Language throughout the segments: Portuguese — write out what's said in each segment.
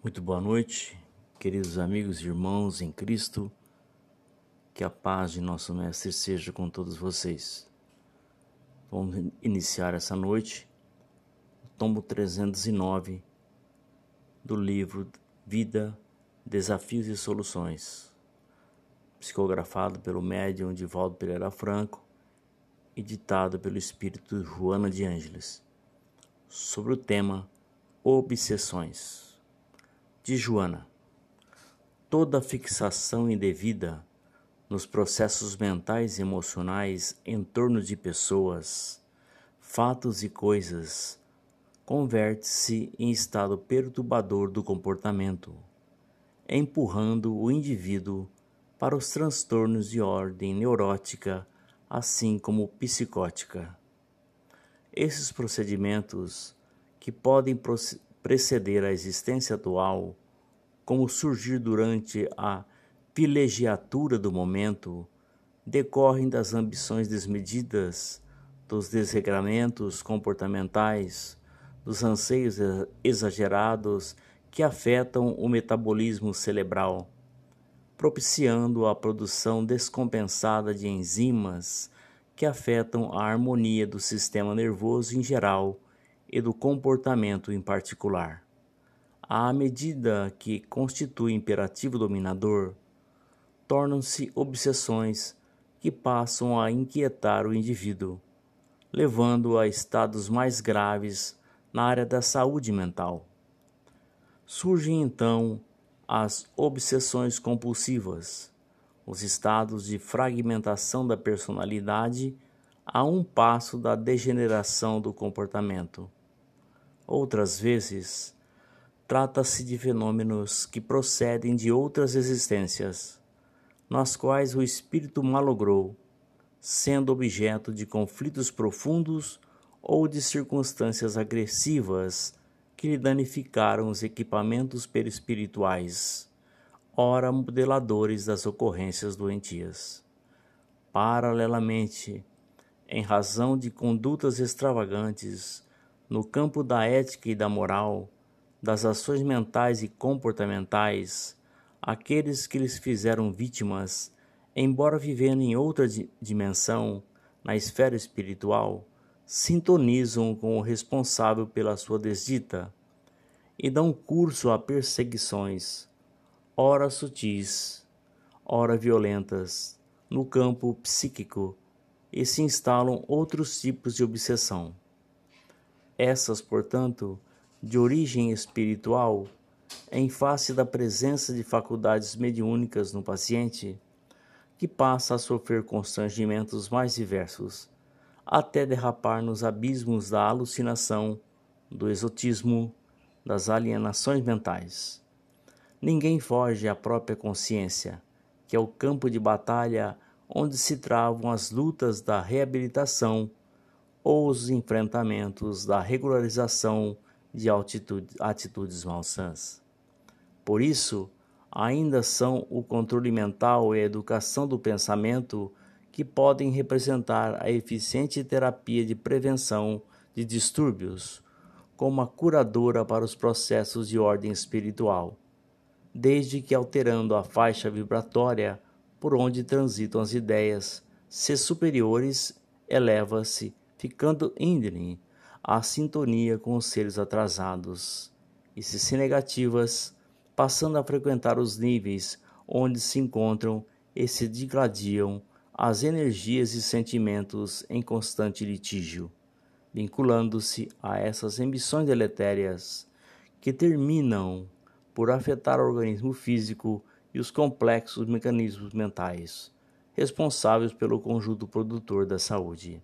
Muito boa noite, queridos amigos e irmãos em Cristo. Que a paz de nosso Mestre seja com todos vocês. Vamos iniciar essa noite o tomo 309 do livro Vida, Desafios e Soluções, psicografado pelo médium Divaldo Pereira Franco e ditado pelo espírito Joana de Ângeles, sobre o tema Obsessões de Joana. Toda fixação indevida nos processos mentais e emocionais em torno de pessoas, fatos e coisas converte-se em estado perturbador do comportamento, empurrando o indivíduo para os transtornos de ordem neurótica, assim como psicótica. Esses procedimentos, que podem preceder a existência atual, como surgir durante a vilegiatura do momento, decorrem das ambições desmedidas, dos desregramentos comportamentais, dos anseios exagerados que afetam o metabolismo cerebral, propiciando a produção descompensada de enzimas que afetam a harmonia do sistema nervoso em geral e do comportamento em particular. À medida que constitui imperativo dominador, tornam-se obsessões que passam a inquietar o indivíduo, levando-o a estados mais graves na área da saúde mental. Surgem então as obsessões compulsivas, os estados de fragmentação da personalidade a um passo da degeneração do comportamento. Outras vezes, trata-se de fenômenos que procedem de outras existências, nas quais o espírito malogrou, sendo objeto de conflitos profundos ou de circunstâncias agressivas que lhe danificaram os equipamentos perispirituais, ora modeladores das ocorrências doentias. Paralelamente, em razão de condutas extravagantes, no campo da ética e da moral, das ações mentais e comportamentais, aqueles que lhes fizeram vítimas, embora vivendo em outra dimensão, na esfera espiritual, sintonizam com o responsável pela sua desdita e dão curso a perseguições, ora sutis, ora violentas, no campo psíquico, e se instalam outros tipos de obsessão. Essas, portanto, de origem espiritual, em face da presença de faculdades mediúnicas no paciente, que passa a sofrer constrangimentos mais diversos, até derrapar nos abismos da alucinação, do exotismo, das alienações mentais. Ninguém foge à própria consciência, que é o campo de batalha onde se travam as lutas da reabilitação ou os enfrentamentos da regularização de altitude, atitudes malsãs. Por isso, ainda são o controle mental e a educação do pensamento que podem representar a eficiente terapia de prevenção de distúrbios, como a curadora para os processos de ordem espiritual, desde que alterando a faixa vibratória por onde transitam as ideias, se superiores, eleva-se ficando íngreme a sintonia com os seres atrasados, e se se negativas, passando a frequentar os níveis onde se encontram e se digladiam as energias e sentimentos em constante litígio, vinculando-se a essas ambições deletérias que terminam por afetar o organismo físico e os complexos mecanismos mentais responsáveis pelo conjunto produtor da saúde.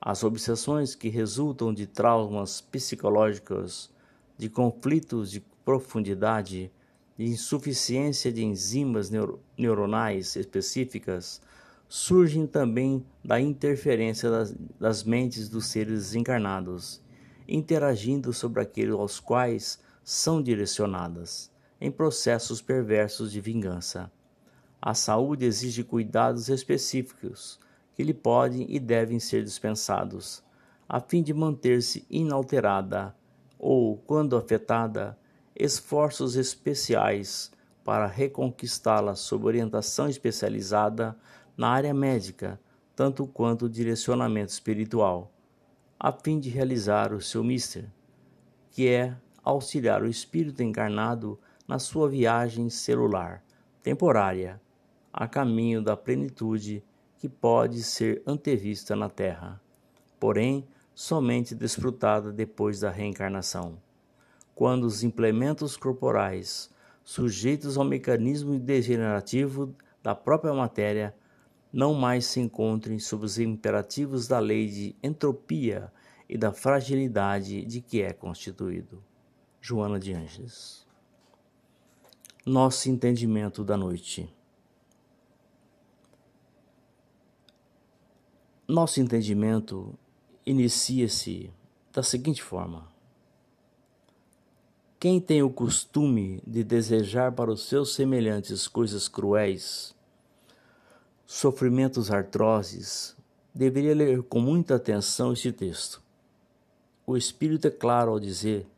As obsessões que resultam de traumas psicológicos, de conflitos de profundidade, de insuficiência de enzimas neuro neuronais específicas, surgem também da interferência das, das mentes dos seres encarnados, interagindo sobre aqueles aos quais são direcionadas, em processos perversos de vingança. A saúde exige cuidados específicos que lhe podem e devem ser dispensados, a fim de manter-se inalterada ou, quando afetada, esforços especiais para reconquistá-la sob orientação especializada na área médica, tanto quanto direcionamento espiritual, a fim de realizar o seu mister, que é auxiliar o espírito encarnado na sua viagem celular temporária a caminho da plenitude que pode ser antevista na Terra, porém somente desfrutada depois da reencarnação, quando os implementos corporais, sujeitos ao mecanismo degenerativo da própria matéria, não mais se encontrem sob os imperativos da lei de entropia e da fragilidade de que é constituído. Joana de Anjos. Nosso entendimento da noite. Nosso entendimento inicia-se da seguinte forma: Quem tem o costume de desejar para os seus semelhantes coisas cruéis, sofrimentos artrozes, deveria ler com muita atenção este texto. O Espírito é claro ao dizer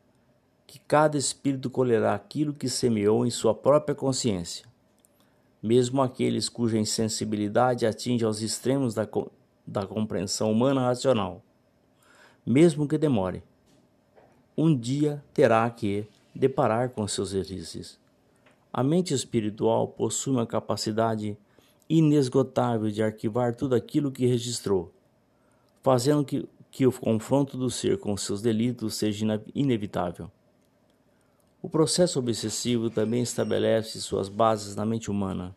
que cada espírito colherá aquilo que semeou em sua própria consciência. Mesmo aqueles cuja insensibilidade atinge aos extremos da, da compreensão humana racional, mesmo que demore, um dia terá que deparar com seus exercícios. A mente espiritual possui uma capacidade inesgotável de arquivar tudo aquilo que registrou, fazendo que, que o confronto do ser com seus delitos seja inevitável. O processo obsessivo também estabelece suas bases na mente humana,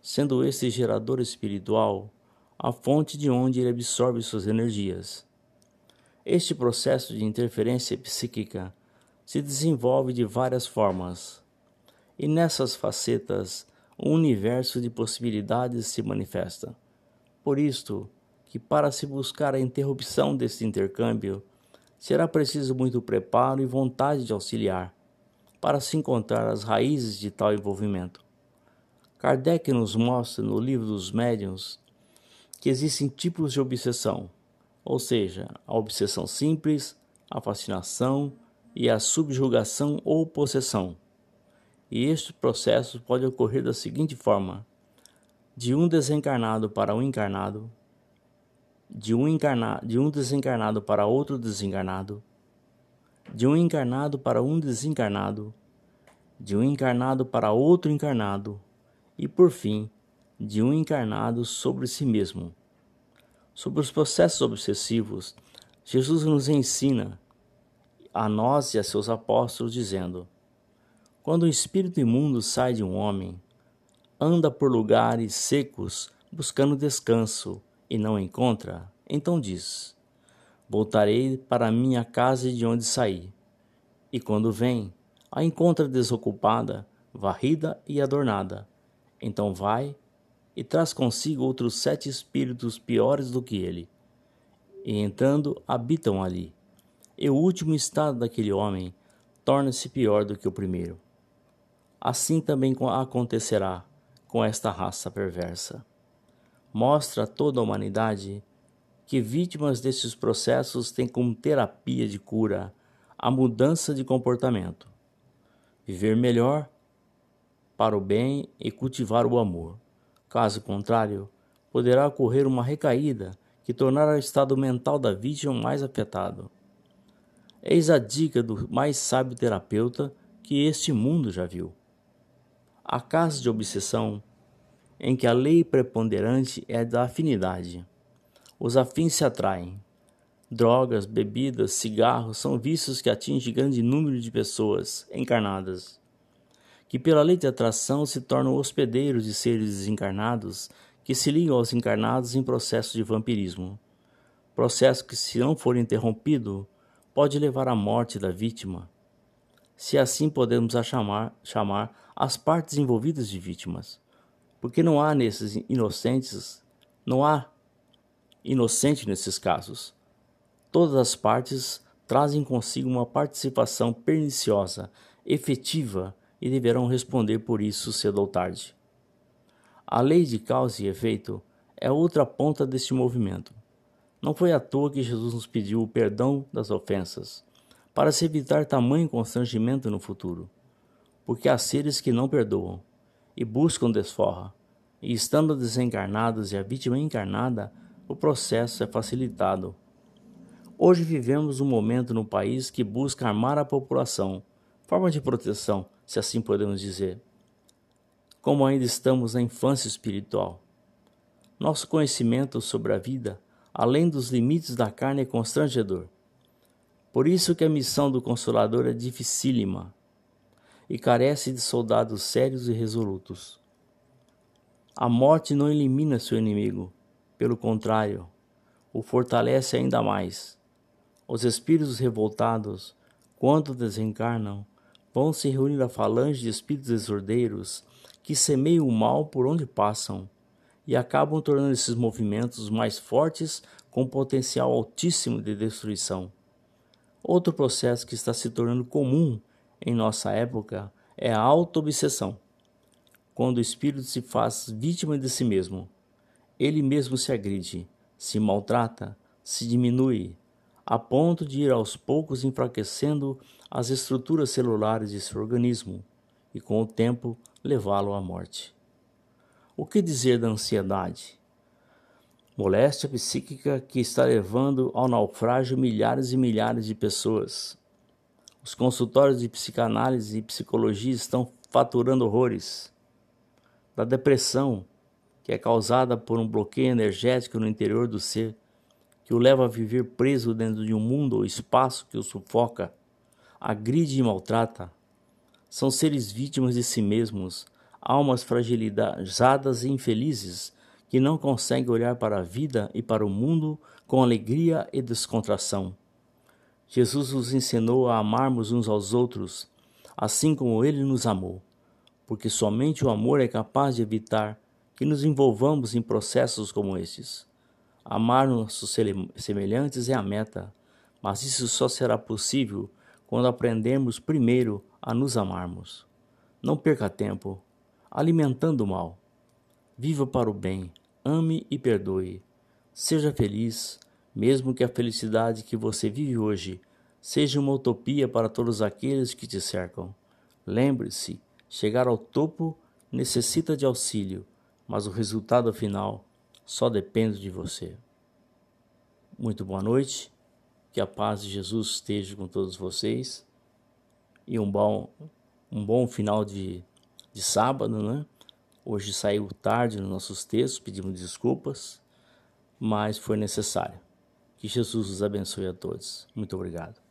sendo este gerador espiritual a fonte de onde ele absorve suas energias. Este processo de interferência psíquica se desenvolve de várias formas, e nessas facetas um universo de possibilidades se manifesta. Por isto, que para se buscar a interrupção deste intercâmbio, será preciso muito preparo e vontade de auxiliar, para se encontrar as raízes de tal envolvimento. Kardec nos mostra no livro dos médiuns que existem tipos de obsessão, ou seja, a obsessão simples, a fascinação e a subjugação ou possessão. E este processo pode ocorrer da seguinte forma: de um desencarnado para um encarnado, de um, encarna, de um desencarnado para outro desencarnado, de um encarnado para um desencarnado, de um encarnado para outro encarnado, e por fim, de um encarnado sobre si mesmo. Sobre os processos obsessivos, Jesus nos ensina a nós e a seus apóstolos, dizendo: quando o espírito imundo sai de um homem, anda por lugares secos buscando descanso e não encontra, então diz: Voltarei para minha casa de onde saí. E quando vem, a encontra desocupada, varrida e adornada. Então vai e traz consigo outros sete espíritos piores do que ele. E entrando, habitam ali. E o último estado daquele homem torna-se pior do que o primeiro assim também acontecerá com esta raça perversa. Mostra a toda a humanidade que vítimas desses processos têm como terapia de cura a mudança de comportamento, viver melhor para o bem e cultivar o amor. Caso contrário, poderá ocorrer uma recaída que tornará o estado mental da vítima mais afetado. Eis a dica do mais sábio terapeuta que este mundo já viu. Há casos de obsessão em que a lei preponderante é da afinidade. Os afins se atraem. Drogas, bebidas, cigarros são vícios que atingem grande número de pessoas encarnadas, que pela lei de atração se tornam hospedeiros de seres desencarnados que se ligam aos encarnados em processo de vampirismo. Processo que, se não for interrompido, pode levar à morte da vítima se assim podemos a chamar, chamar as partes envolvidas de vítimas. Porque não há nesses inocentes, não há inocente nesses casos. Todas as partes trazem consigo uma participação perniciosa, efetiva e deverão responder por isso cedo ou tarde. A lei de causa e efeito é outra ponta deste movimento. Não foi à toa que Jesus nos pediu o perdão das ofensas para se evitar tamanho constrangimento no futuro. Porque há seres que não perdoam e buscam desforra, e estando desencarnados e a vítima encarnada, o processo é facilitado. Hoje vivemos um momento no país que busca armar a população, forma de proteção, se assim podemos dizer. Como ainda estamos na infância espiritual, nosso conhecimento sobre a vida, além dos limites da carne, é constrangedor. Por isso que a missão do Consolador é dificílima e carece de soldados sérios e resolutos. A morte não elimina seu inimigo, pelo contrário, o fortalece ainda mais. Os espíritos revoltados, quando desencarnam, vão se reunir a falange de espíritos desordeiros que semeiam o mal por onde passam e acabam tornando esses movimentos mais fortes com potencial altíssimo de destruição. Outro processo que está se tornando comum em nossa época é a auto-obsessão. Quando o espírito se faz vítima de si mesmo, ele mesmo se agride, se maltrata, se diminui, a ponto de ir aos poucos enfraquecendo as estruturas celulares de seu organismo e, com o tempo, levá-lo à morte. O que dizer da ansiedade? moléstia psíquica que está levando ao naufrágio milhares e milhares de pessoas. Os consultórios de psicanálise e psicologia estão faturando horrores. Da depressão, que é causada por um bloqueio energético no interior do ser, que o leva a viver preso dentro de um mundo ou espaço que o sufoca, agride e maltrata. São seres vítimas de si mesmos, almas fragilizadas e infelizes que não consegue olhar para a vida e para o mundo com alegria e descontração. Jesus nos ensinou a amarmos uns aos outros, assim como ele nos amou, porque somente o amor é capaz de evitar que nos envolvamos em processos como estes. Amar nossos semelhantes é a meta, mas isso só será possível quando aprendermos primeiro a nos amarmos. Não perca tempo alimentando o mal. Viva para o bem, ame e perdoe. Seja feliz, mesmo que a felicidade que você vive hoje seja uma utopia para todos aqueles que te cercam. Lembre-se, chegar ao topo necessita de auxílio, mas o resultado final só depende de você. Muito boa noite, que a paz de Jesus esteja com todos vocês e um bom, um bom final de, de sábado, né? Hoje saiu tarde nos nossos textos, pedimos desculpas, mas foi necessário. Que Jesus os abençoe a todos. Muito obrigado.